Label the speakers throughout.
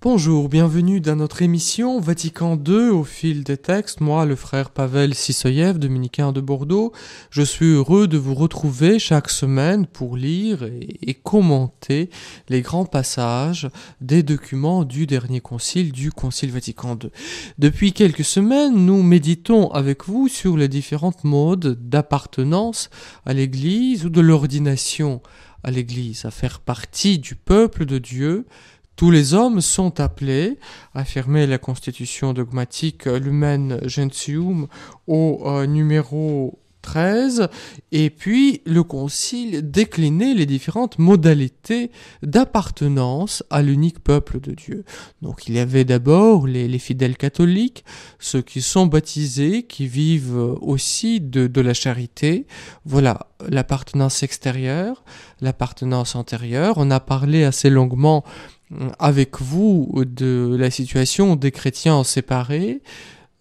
Speaker 1: Bonjour, bienvenue dans notre émission Vatican II au fil des textes. Moi, le frère Pavel Sissoyev, dominicain de Bordeaux, je suis heureux de vous retrouver chaque semaine pour lire et, commenter les grands passages des documents du dernier concile, du Concile Vatican II. Depuis quelques semaines, nous méditons avec vous sur les différentes modes d'appartenance à l'Église ou de l'ordination à l'Église, à faire partie du peuple de Dieu, tous les hommes sont appelés, affirmer la constitution dogmatique Lumen Gentium au euh, numéro 13, et puis le concile déclinait les différentes modalités d'appartenance à l'unique peuple de Dieu. Donc il y avait d'abord les, fidèles catholiques, ceux qui sont baptisés, qui vivent aussi de la charité. Voilà l'appartenance extérieure, l'appartenance antérieure. On a parlé assez longuement avec vous de la situation des chrétiens séparés,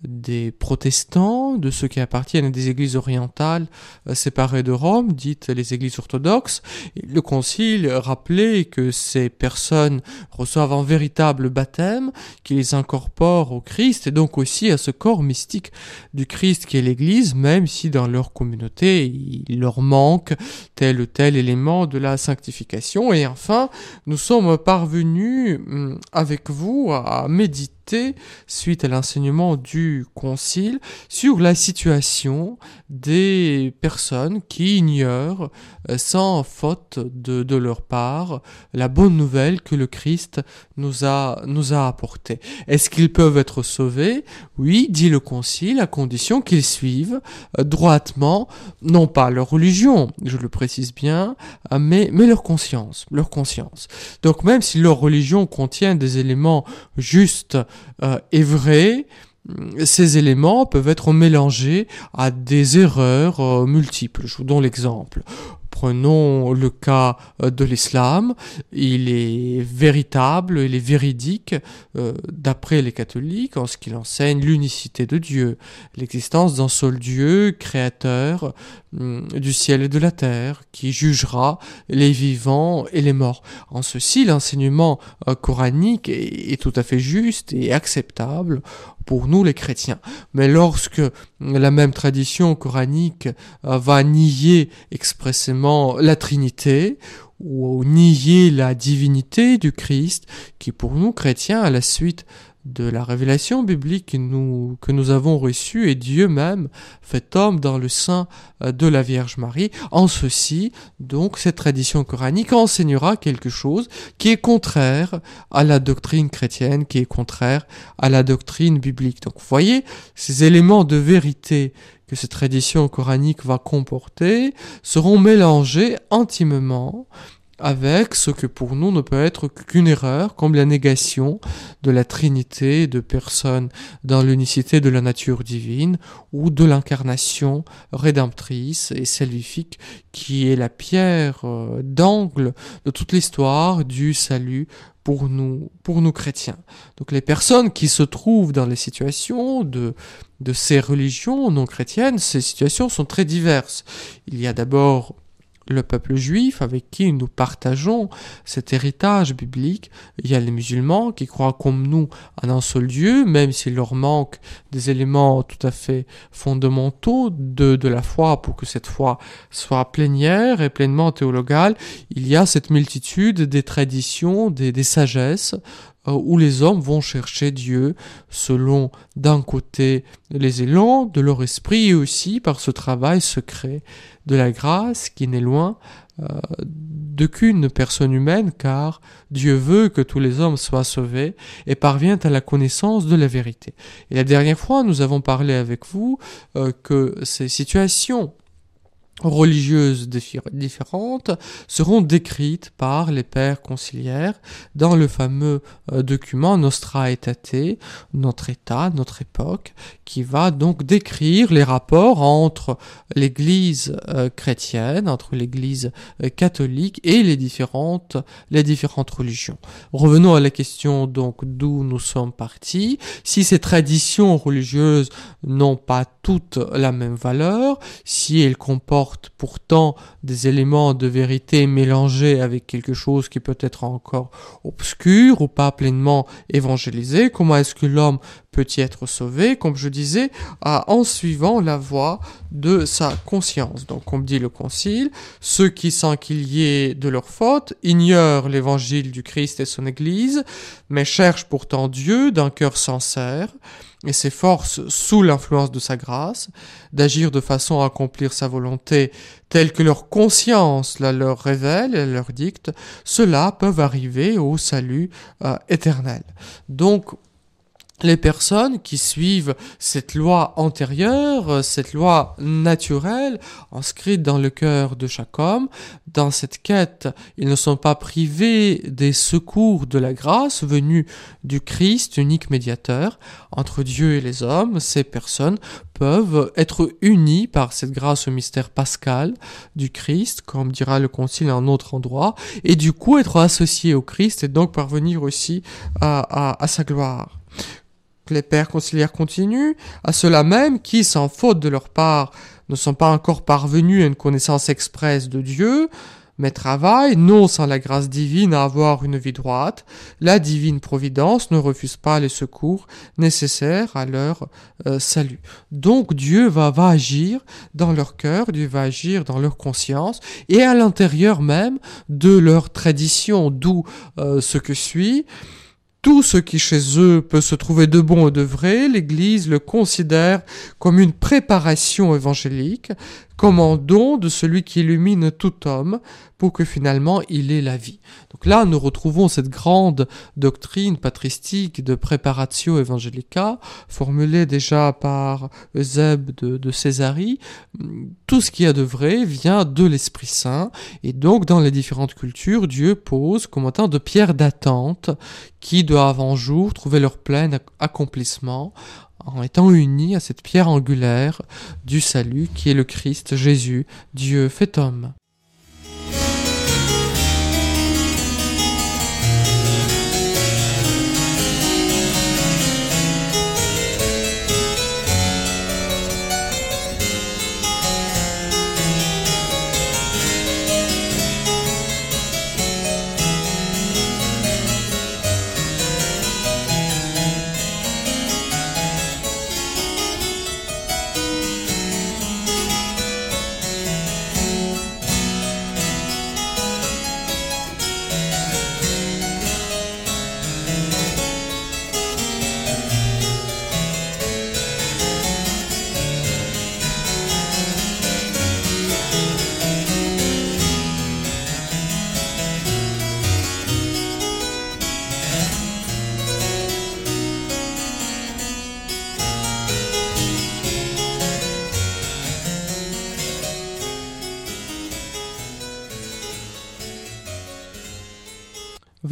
Speaker 1: des protestants, de ceux qui appartiennent à des églises orientales euh, séparées de Rome, dites les églises orthodoxes. Le concile rappelait que ces personnes reçoivent un véritable baptême qui les incorpore au Christ et donc aussi à ce corps mystique du Christ qui est l'église, même si dans leur communauté il leur manque tel ou tel élément de la sanctification. Et enfin, nous sommes parvenus hum, avec vous à méditer suite à l'enseignement du Concile, sur la situation des personnes qui ignorent euh, sans faute de, leur part la bonne nouvelle que le Christ nous a, nous a apportée. Est-ce qu'ils peuvent être sauvés? Oui, dit le Concile, à condition qu'ils suivent euh, droitement, non pas leur religion, je le précise bien, euh, mais, mais leur conscience, leur conscience. Donc même si leur religion contient des éléments justes est vrai, ces éléments peuvent être mélangés à des erreurs euh, multiples. Je vous donne l'exemple. Prenons le cas euh, de l'islam. Il est véritable, il est véridique euh, d'après les catholiques en ce qu'il enseigne l'unicité de Dieu, l'existence d'un seul Dieu créateur hum, du ciel et de la terre qui jugera les vivants et les morts. En ceci, l'enseignement euh, coranique est tout à fait juste et acceptable pour nous les chrétiens. Mais lorsque la même tradition coranique va nier expressément la Trinité ou nier la divinité du Christ, qui pour nous chrétiens, à la suite de la révélation biblique que nous, avons reçue, et Dieu même fait homme dans le sein euh, de la Vierge Marie. En ceci, donc, cette tradition coranique enseignera quelque chose qui est contraire à la doctrine chrétienne, qui est contraire à la doctrine biblique. Donc, vous voyez, ces éléments de vérité que cette tradition coranique va comporter seront mélangés intimement avec ce que pour nous ne peut être qu'une erreur, comme la négation de la Trinité de personnes dans l'unicité de la nature divine, ou de l'incarnation rédemptrice et salvifique, qui est la pierre euh, d'angle de toute l'histoire du salut pour nous, pour nous chrétiens. Donc les personnes qui se trouvent dans les situations de, de ces religions non chrétiennes, ces situations sont très diverses. Il y a d'abord le peuple juif avec qui nous partageons cet héritage biblique. Il y a les musulmans qui croient comme nous en un seul Dieu, même s'il leur manque des éléments tout à fait fondamentaux de, de la foi pour que cette foi soit plénière et pleinement théologale. Il y a cette multitude des traditions, des, des sagesses où les hommes vont chercher Dieu selon d'un côté les élans de leur esprit et aussi par ce travail secret de la grâce qui n'est loin euh, d'aucune personne humaine car Dieu veut que tous les hommes soient sauvés et parvient à la connaissance de la vérité. Et la dernière fois, nous avons parlé avec vous euh, que ces situations religieuses différentes seront décrites par les pères conciliaires dans le fameux euh, document Nostra Aetate, notre État, notre époque, qui va donc décrire les rapports entre l'Église euh, chrétienne, entre l'Église euh, catholique et les différentes, les différentes religions. Revenons à la question donc d'où nous sommes partis. Si ces traditions religieuses n'ont pas toutes la même valeur, si elles comportent pourtant des éléments de vérité mélangés avec quelque chose qui peut être encore obscur ou pas pleinement évangélisé, comment est-ce que l'homme peut y être sauvé, comme je disais, en suivant la voie de sa conscience. Donc, comme dit le Concile, ceux qui, sans qu'il y ait de leur faute, ignorent l'évangile du Christ et son Église, mais cherchent pourtant Dieu d'un cœur sincère, et s'efforcent, sous l'influence de sa grâce, d'agir de façon à accomplir sa volonté telle que leur conscience la leur révèle et leur dicte, ceux-là peuvent arriver au salut euh, éternel. Donc, les personnes qui suivent cette loi antérieure, euh, cette loi naturelle, inscrite dans le cœur de chaque homme, dans cette quête, ils ne sont pas privés des secours de la grâce venus du Christ, unique médiateur entre Dieu et les hommes. Ces personnes peuvent être unies par cette grâce au mystère pascal du Christ, comme dira le Concile à un autre endroit, et du coup être associés au Christ et donc parvenir aussi à sa gloire les pères conciliaires continuent, à ceux-là même qui, sans faute de leur part, ne sont pas encore parvenus à une connaissance expresse de Dieu, mais travaillent, non sans la grâce divine, à avoir une vie droite, la divine providence ne refuse pas les secours nécessaires à leur euh, salut. Donc Dieu va, agir dans leur cœur, Dieu va agir dans leur conscience, et à l'intérieur même de leur tradition, d'où euh, ce que suit, tout ce qui chez eux peut se trouver de bon et de vrai, l'Église le considère comme une préparation évangélique, comme un don de celui qui illumine tout homme pour que finalement il ait la vie. Donc là, nous retrouvons cette grande doctrine patristique de préparatio evangelica, formulée déjà par Eusèbe de, de Césarie. Tout ce qu'il y a de vrai vient de l'Esprit Saint, et donc dans les différentes cultures, Dieu pose comme autant de pierres d'attente qui doivent un jour trouver leur plein accomplissement en étant unis à cette pierre angulaire du salut qui est le Christ Jésus, Dieu fait homme.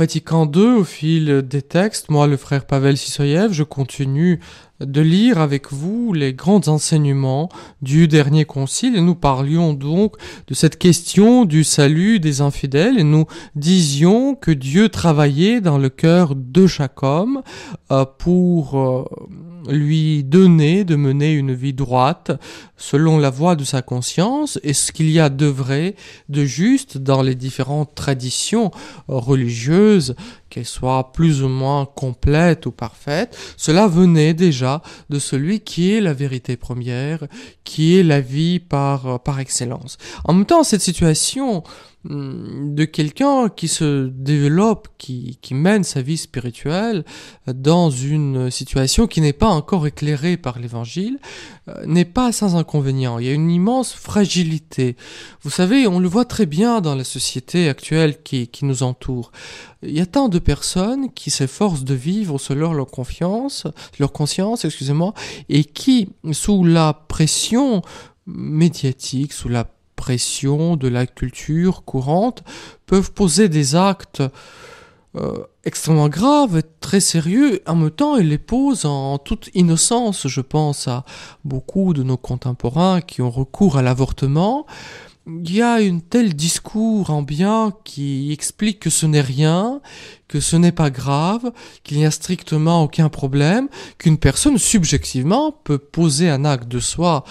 Speaker 1: Vatican II, au fil des textes, moi, le frère Pavel Sisoyev, je continue de lire avec vous les grands enseignements du dernier concile. Et nous parlions donc de cette question du salut des infidèles. Et nous disions que Dieu travaillait dans le cœur de chaque homme euh, pour euh, lui donner de mener une vie droite selon la voie de sa conscience et ce qu'il y a de vrai, de juste dans les différentes traditions religieuses, qu'elles soient plus ou moins complètes ou parfaites, cela venait déjà de celui qui est la vérité première, qui est la vie par, par excellence. En même temps, cette situation de quelqu'un qui se développe, qui, qui mène sa vie spirituelle dans une situation qui n'est pas encore éclairée par l'évangile, euh, n'est pas sans inconvénient. Il y a une immense fragilité. Vous savez, on le voit très bien dans la société actuelle qui, qui nous entoure. Il y a tant de personnes qui s'efforcent de vivre selon leur confiance, leur conscience, excusez-moi, et qui, sous la pression médiatique, sous la de la culture courante peuvent poser des actes euh, extrêmement graves, très sérieux. En même temps, ils les posent en toute innocence. Je pense à beaucoup de nos contemporains qui ont recours à l'avortement il y a un tel discours ambiant qui explique que ce n'est rien, que ce n'est pas grave, qu'il n'y a strictement aucun problème, qu'une personne subjectivement peut poser un acte de soi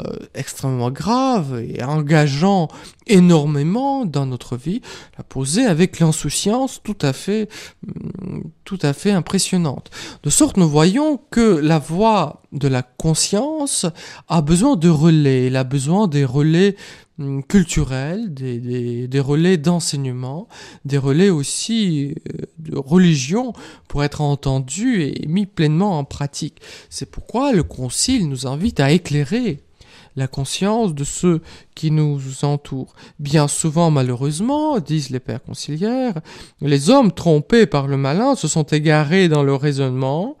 Speaker 1: euh, extrêmement grave et engageant énormément dans notre vie, la poser avec l'insouciance tout à fait, mm, tout à fait impressionnante. De sorte, nous voyons que la voix de la conscience a besoin de relais, elle a besoin des relais culturels, des, des, relais d'enseignement, des relais aussi euh, de religion pour être entendus et mis pleinement en pratique. C'est pourquoi le Concile nous invite à éclairer la conscience de ceux qui nous entourent. Bien souvent, malheureusement, disent les pères conciliaires, les hommes trompés par le malin se sont égarés dans leur raisonnement,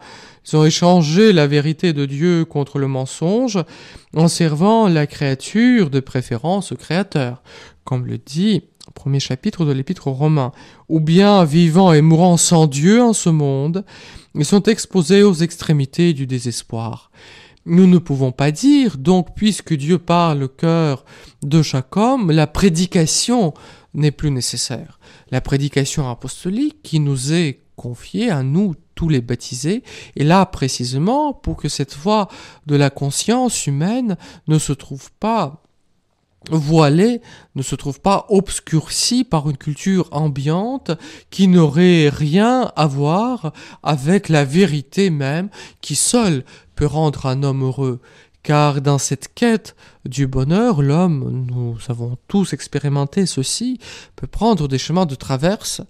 Speaker 1: ils ont échangé la vérité de Dieu contre le mensonge en servant la créature de préférence au Créateur, comme le dit au premier chapitre de l'Épître aux Romains, ou bien vivant et mourant sans Dieu en ce monde, ils sont exposés aux extrémités du désespoir. Nous ne pouvons pas dire, donc, puisque Dieu parle au cœur de chaque homme, la prédication n'est plus nécessaire. La prédication apostolique qui nous est confiée à nous tous les baptisés, et là précisément pour que cette voie de la conscience humaine ne se trouve pas voilée, ne se trouve pas obscurcie par une culture ambiante qui n'aurait rien à voir avec la vérité même qui seule peut rendre un homme heureux. Car dans cette quête du bonheur, l'homme, nous avons tous expérimenté ceci, peut prendre des chemins de traverse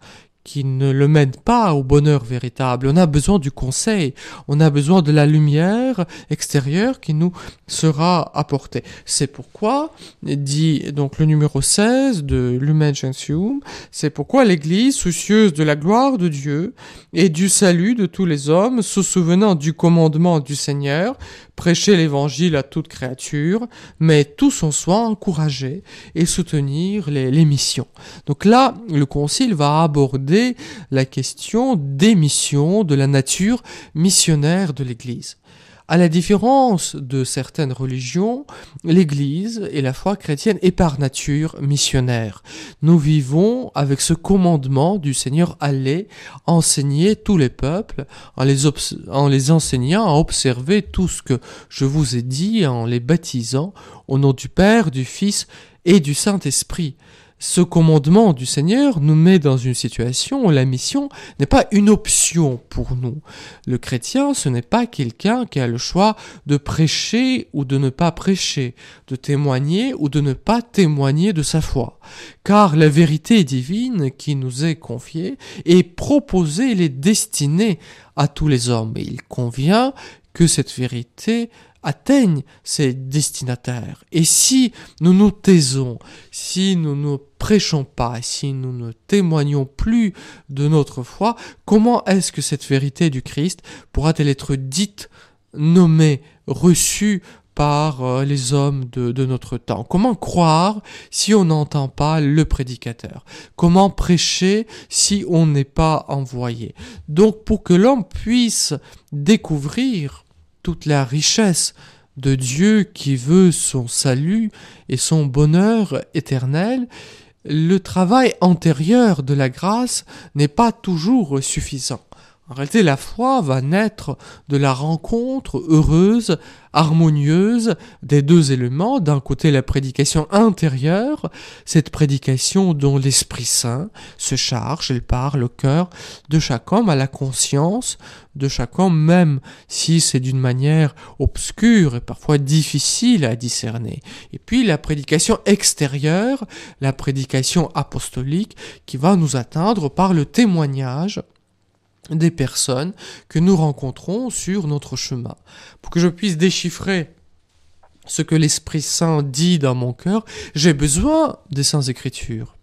Speaker 1: qui ne le mène pas au bonheur véritable. On a besoin du conseil, on a besoin de la lumière extérieure qui nous sera apportée. C'est pourquoi, dit donc le numéro 16 de Lumen Gentium, c'est pourquoi l'Église, soucieuse de la gloire de Dieu et du salut de tous les hommes, se souvenant du commandement du Seigneur, prêcher l'évangile à toute créature, mais tous en soin encourager et soutenir les, les missions. Donc là, le Concile va aborder la question des missions de la nature missionnaire de l'Église. À la différence de certaines religions, l'Église et la foi chrétienne est par nature missionnaire. Nous vivons avec ce commandement du Seigneur aller enseigner tous les peuples en les, en les enseignant à observer tout ce que je vous ai dit en les baptisant au nom du Père, du Fils et du Saint-Esprit ce commandement du Seigneur nous met dans une situation où la mission n'est pas une option pour nous. Le chrétien, ce n'est pas quelqu'un qui a le choix de prêcher ou de ne pas prêcher, de témoigner ou de ne pas témoigner de sa foi. Car la vérité divine qui nous est confiée est proposée, elle est destinée à tous les hommes. Et il convient que cette vérité atteignent ses destinataires. Et si nous nous taisons, si nous ne prêchons pas, si nous ne témoignons plus de notre foi, comment est-ce que cette vérité du Christ pourra-t-elle être dite, nommée, reçue par euh, les hommes de, de, notre temps? Comment croire si on n'entend pas le prédicateur? Comment prêcher si on n'est pas envoyé? Donc pour que l'homme puisse découvrir toute la richesse de Dieu qui veut son salut et son bonheur éternel, le travail antérieur de la grâce n'est pas toujours suffisant. En réalité, la foi va naître de la rencontre heureuse, harmonieuse des deux éléments. D'un côté, la prédication intérieure, cette prédication dont l'Esprit Saint se charge, elle parle au cœur de chaque homme, à la conscience de chaque homme, même si c'est d'une manière obscure et parfois difficile à discerner. Et puis la prédication extérieure, la prédication apostolique, qui va nous atteindre par le témoignage des personnes que nous rencontrons sur notre chemin. Pour que je puisse déchiffrer ce que l'Esprit Saint dit dans mon cœur, j'ai besoin des Saintes Écritures.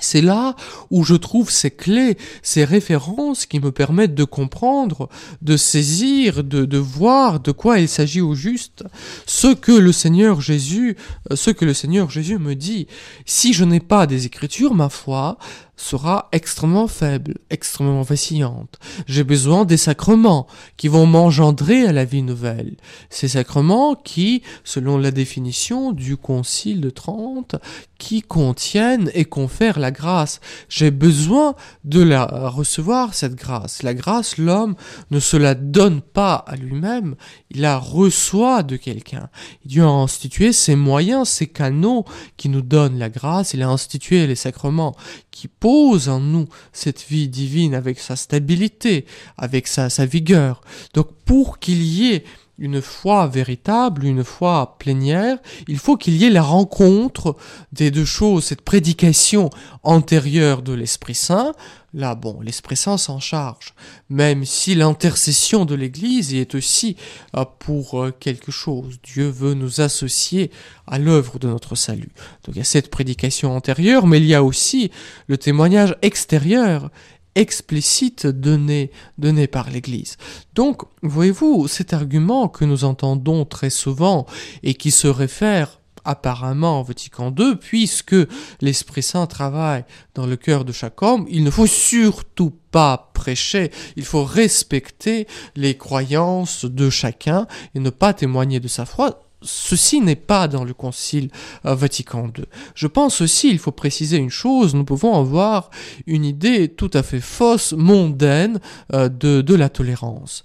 Speaker 1: C'est là où je trouve ces clés, ces références qui me permettent de comprendre, de saisir, de, de voir de quoi il s'agit au juste. Ce que le Seigneur Jésus, euh, ce que le Seigneur Jésus me dit. Si je n'ai pas des Écritures, ma foi sera extrêmement faible, extrêmement vacillante. J'ai besoin des sacrements qui vont m'engendrer à la vie nouvelle. Ces sacrements qui, selon la définition du Concile de Trente, qui contiennent et confèrent la grâce. J'ai besoin de la recevoir, cette grâce. La grâce, l'homme ne se la donne pas à lui-même, il la reçoit de quelqu'un. Dieu a institué ses moyens, ses canaux qui nous donnent la grâce, il a institué les sacrements qui pose en nous cette vie divine avec sa stabilité, avec sa, sa vigueur. Donc pour qu'il y ait une foi véritable, une foi plénière, il faut qu'il y ait la rencontre des deux choses, cette prédication antérieure de l'Esprit Saint. Là, bon, l'Esprit Saint s'en charge, même si l'intercession de l'Église y est aussi euh, pour euh, quelque chose. Dieu veut nous associer à l'œuvre de notre salut. Donc il y a cette prédication antérieure, mais il y a aussi le témoignage extérieur explicite donné, donné par l'Église. Donc, voyez-vous, cet argument que nous entendons très souvent et qui se réfère apparemment au Vatican II, puisque l'Esprit Saint travaille dans le cœur de chaque homme, il ne faut surtout pas prêcher, il faut respecter les croyances de chacun et ne pas témoigner de sa foi ceci n'est pas dans le Concile euh, Vatican II. Je pense aussi, il faut préciser une chose, nous pouvons avoir une idée tout à fait fausse, mondaine euh, de, de la tolérance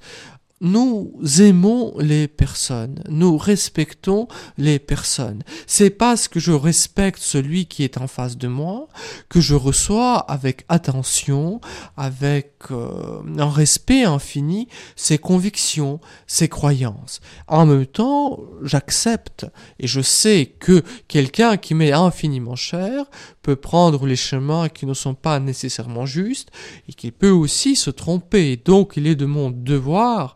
Speaker 1: nous aimons les personnes, nous respectons les personnes. C'est parce que je respecte celui qui est en face de moi que je reçois avec attention, avec euh, un respect infini ses convictions, ses croyances. En même temps, j'accepte et je sais que quelqu'un qui m'est infiniment cher peut prendre les chemins qui ne sont pas nécessairement justes et qu'il peut aussi se tromper. Donc il est de mon devoir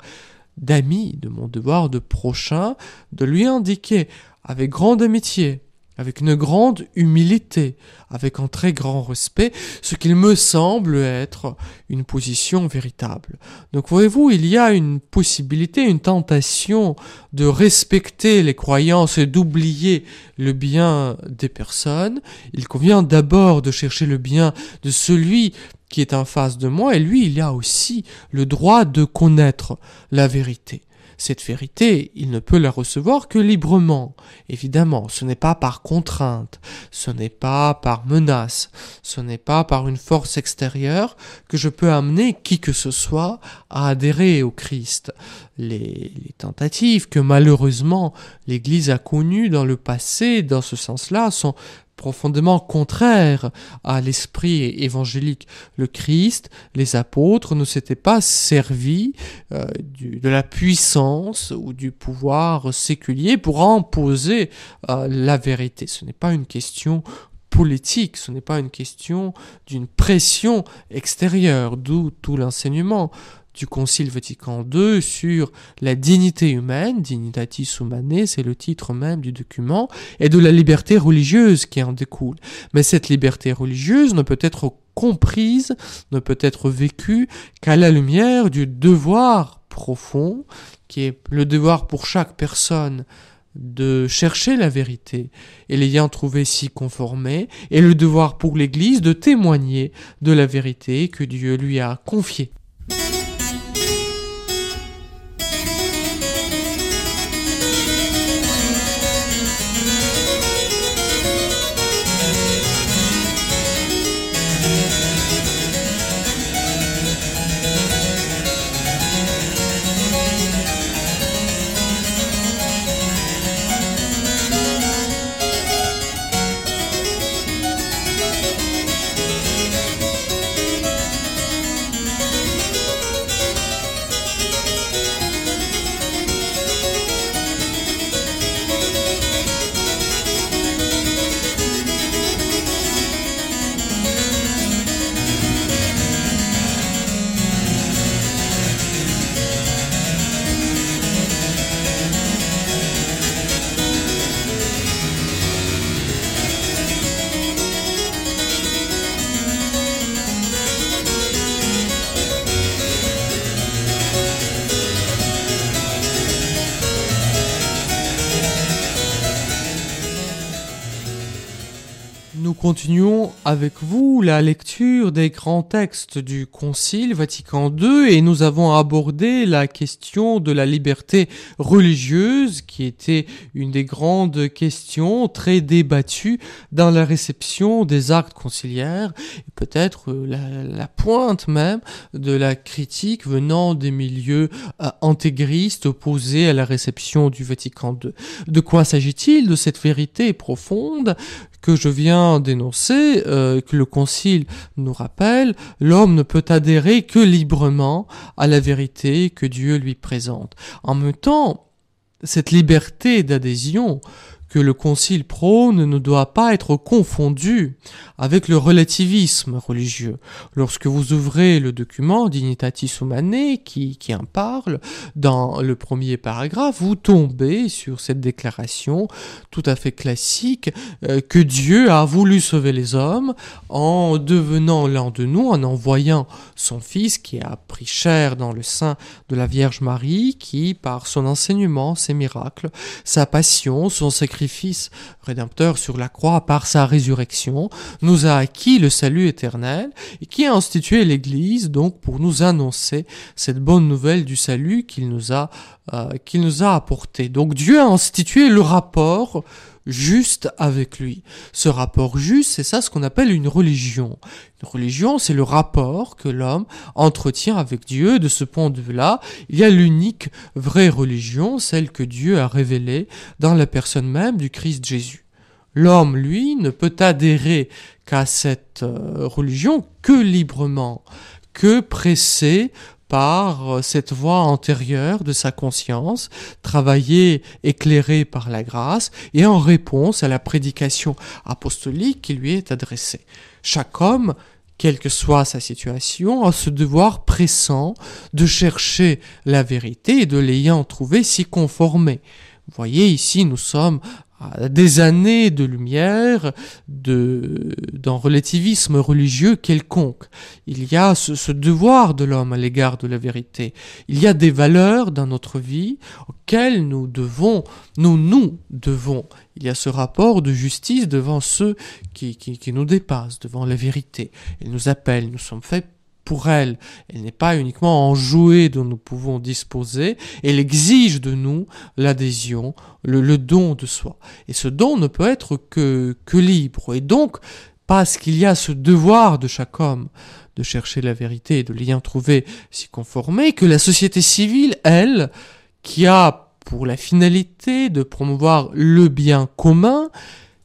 Speaker 1: d'ami, de mon devoir de prochain, de lui indiquer avec grande amitié, avec une grande humilité, avec un très grand respect, ce qu'il me semble être une position véritable. Donc voyez-vous, il y a une possibilité, une tentation de respecter les croyances et d'oublier le bien des personnes. Il convient d'abord de chercher le bien de celui qui est en face de moi, et lui, il a aussi le droit de connaître la vérité. Cette vérité, il ne peut la recevoir que librement. Évidemment, ce n'est pas par contrainte, ce n'est pas par menace, ce n'est pas par une force extérieure que je peux amener qui que ce soit à adhérer au Christ. Les, tentatives que malheureusement l'Église a connues dans le passé, dans ce sens-là, sont profondément contraire à l'esprit évangélique. Le Christ, les apôtres ne s'étaient pas servis euh, de la puissance ou du pouvoir séculier pour imposer euh, la vérité. Ce n'est pas une question politique, ce n'est pas une question d'une pression extérieure, d'où tout l'enseignement du Concile Vatican II sur la dignité humaine, Dignitatis Humanae, c'est le titre même du document, et de la liberté religieuse qui en découle. Mais cette liberté religieuse ne peut être comprise, ne peut être vécue qu'à la lumière du devoir profond, qui est le devoir pour chaque personne de chercher la vérité et l'ayant trouvé si conformée, et le devoir pour l'Église de témoigner de la vérité que Dieu lui a confiée. Continuons avec vous la lecture des grands textes du Concile Vatican II et nous avons abordé la question de la liberté religieuse qui était une des grandes questions très débattues dans la réception des actes conciliaires et peut-être la, pointe même de la critique venant des milieux euh, intégristes opposés à la réception du Vatican II. De quoi s'agit-il de cette vérité profonde que je viens d'énoncer, euh, que le Concile nous rappelle, l'homme ne peut adhérer que librement à la vérité que Dieu lui présente. En même temps, cette liberté d'adhésion que le Concile prône ne doit pas être confondu avec le relativisme religieux. Lorsque vous ouvrez le document Dignitatis Humanae qui, en parle, dans le premier paragraphe, vous tombez sur cette déclaration tout à fait classique euh, que Dieu a voulu sauver les hommes en devenant l'un de nous, en envoyant son Fils qui a pris chair dans le sein de la Vierge Marie, qui, par son enseignement, ses miracles, sa passion, son sacrifice, sacrifice rédempteur sur la croix par sa résurrection, nous a acquis le salut éternel et qui a institué l'Église donc pour nous annoncer cette bonne nouvelle du salut qu'il nous a euh, qu'il nous a apporté. Donc Dieu a institué le rapport juste avec lui. Ce rapport juste, c'est ça ce qu'on appelle une religion. Une religion, c'est le rapport que l'homme entretient avec Dieu. De ce point de vue-là, il y a l'unique vraie religion, celle que Dieu a révélée dans la personne même du Christ Jésus. L'homme, lui, ne peut adhérer qu'à cette euh, religion que librement, que pressé par euh, cette voie antérieure de sa conscience, travaillée, éclairée par la grâce, et en réponse à la prédication apostolique qui lui est adressée. Chaque homme, quelle que soit sa situation, a ce devoir pressant de chercher la vérité et de l'ayant trouvé s'y conformer. Vous voyez, ici, nous sommes des années de lumière de d'un relativisme religieux quelconque. Il y a ce, devoir de l'homme à l'égard de la vérité. Il y a des valeurs dans notre vie auxquelles nous devons, nous nous devons. Il y a ce rapport de justice devant ceux qui, qui, qui nous dépassent, devant la vérité. Il nous appelle, nous sommes faits pour elle. Elle n'est pas uniquement en jouet dont nous pouvons disposer, elle exige de nous l'adhésion, le, don de soi. Et ce don ne peut être que, libre. Et donc, parce qu'il y a ce devoir de chaque homme de chercher la vérité et de l'y trouver, s'y conformer, que la société civile, elle, qui a pour la finalité de promouvoir le bien commun,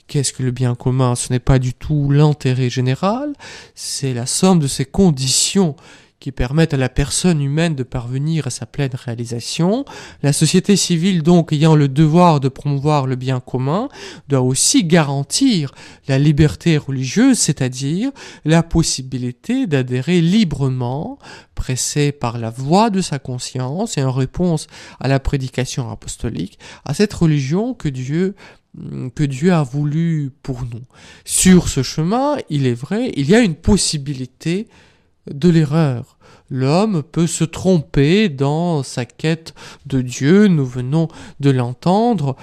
Speaker 1: Qu'est-ce que le bien commun? Ce n'est pas du tout l'intérêt général, c'est la somme de ces conditions qui permettent à la personne humaine de parvenir à sa pleine réalisation. La société civile, donc, ayant le devoir de promouvoir le bien commun, doit aussi garantir la liberté religieuse, c'est-à-dire la possibilité d'adhérer librement, pressé par la voix de sa conscience et en réponse à la prédication apostolique, à cette religion que Dieu que Dieu a voulu pour nous. Sur ce chemin, il est vrai, il y a une possibilité de l'erreur. L'homme peut se tromper dans sa quête de Dieu, nous venons de l'entendre,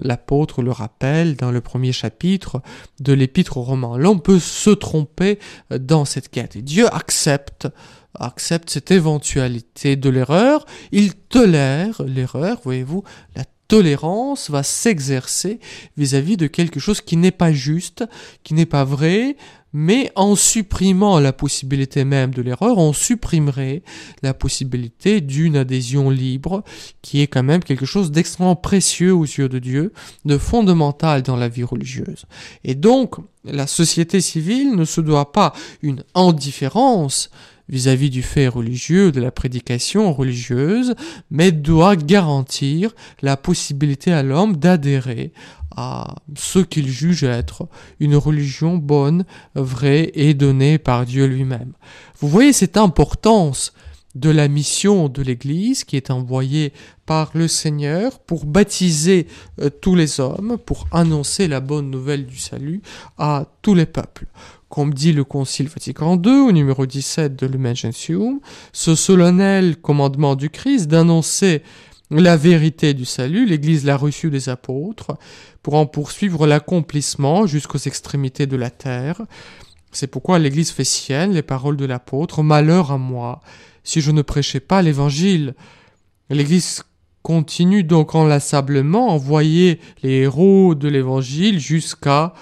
Speaker 1: l'apôtre le rappelle dans le premier chapitre de l'épître aux Romains. L'homme peut se tromper dans cette quête. Et Dieu accepte accepte cette éventualité de l'erreur, il tolère l'erreur, voyez-vous, la tolérance va s'exercer vis-à-vis de quelque chose qui n'est pas juste, qui n'est pas vrai, mais en supprimant la possibilité même de l'erreur, on supprimerait la possibilité d'une adhésion libre, qui est quand même quelque chose d'extrêmement précieux aux yeux de Dieu, de fondamental dans la vie religieuse. Et donc, la société civile ne se doit pas une indifférence vis-à-vis du fait religieux, de la prédication religieuse, mais doit garantir la possibilité à l'homme d'adhérer à ce qu'il juge être une religion bonne, vraie et donnée par Dieu lui-même. Vous voyez cette importance de la mission de l'Église qui est envoyée par le Seigneur pour baptiser euh, tous les hommes, pour annoncer la bonne nouvelle du salut à tous les peuples comme dit le Concile Vatican II au numéro 17 de Lumen ce solennel commandement du Christ d'annoncer la vérité du salut, l'Église l'a reçue des apôtres, pour en poursuivre l'accomplissement jusqu'aux extrémités de la terre. C'est pourquoi l'Église fait sienne les paroles de l'apôtre, Malheur à moi, si je ne prêchais pas l'Évangile. L'Église continue donc enlaçablement à envoyer les héros de l'Évangile jusqu'à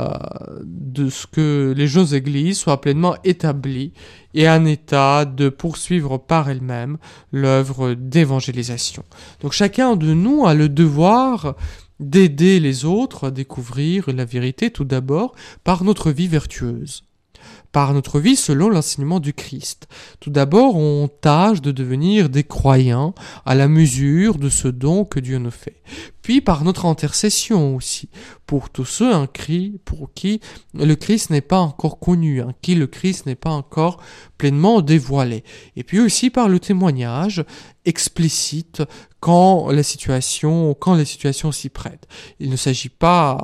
Speaker 1: de ce que les jeunes églises soient pleinement établies et en état de poursuivre par elles-mêmes l'œuvre d'évangélisation. Donc chacun de nous a le devoir d'aider les autres à découvrir la vérité tout d'abord par notre vie vertueuse par notre vie selon l'enseignement du Christ. Tout d'abord, on tâche de devenir des croyants à la mesure de ce don que Dieu nous fait. Puis par notre intercession aussi, pour tous ceux un cri, pour qui le Christ n'est pas encore connu, en qui le Christ n'est pas encore pleinement dévoilé. Et puis aussi par le témoignage explicite quand la situation, s'y prêtent. Il ne s'agit pas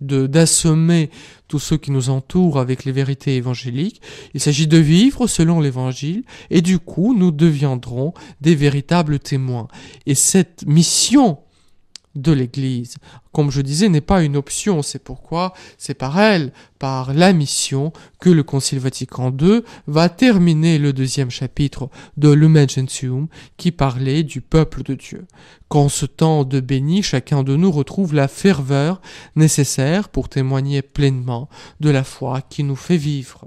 Speaker 1: d'assommer tous ceux qui nous entourent avec les vérités évangéliques. Il s'agit de vivre selon l'évangile et du coup nous deviendrons des véritables témoins. Et cette mission de l'Église. Comme je disais, n'est pas une option, c'est pourquoi c'est par elle, par la mission, que le Concile Vatican II va terminer le deuxième chapitre de Lumen qui parlait du peuple de Dieu. Qu'en ce temps de béni, chacun de nous retrouve la ferveur nécessaire pour témoigner pleinement de la foi qui nous fait vivre.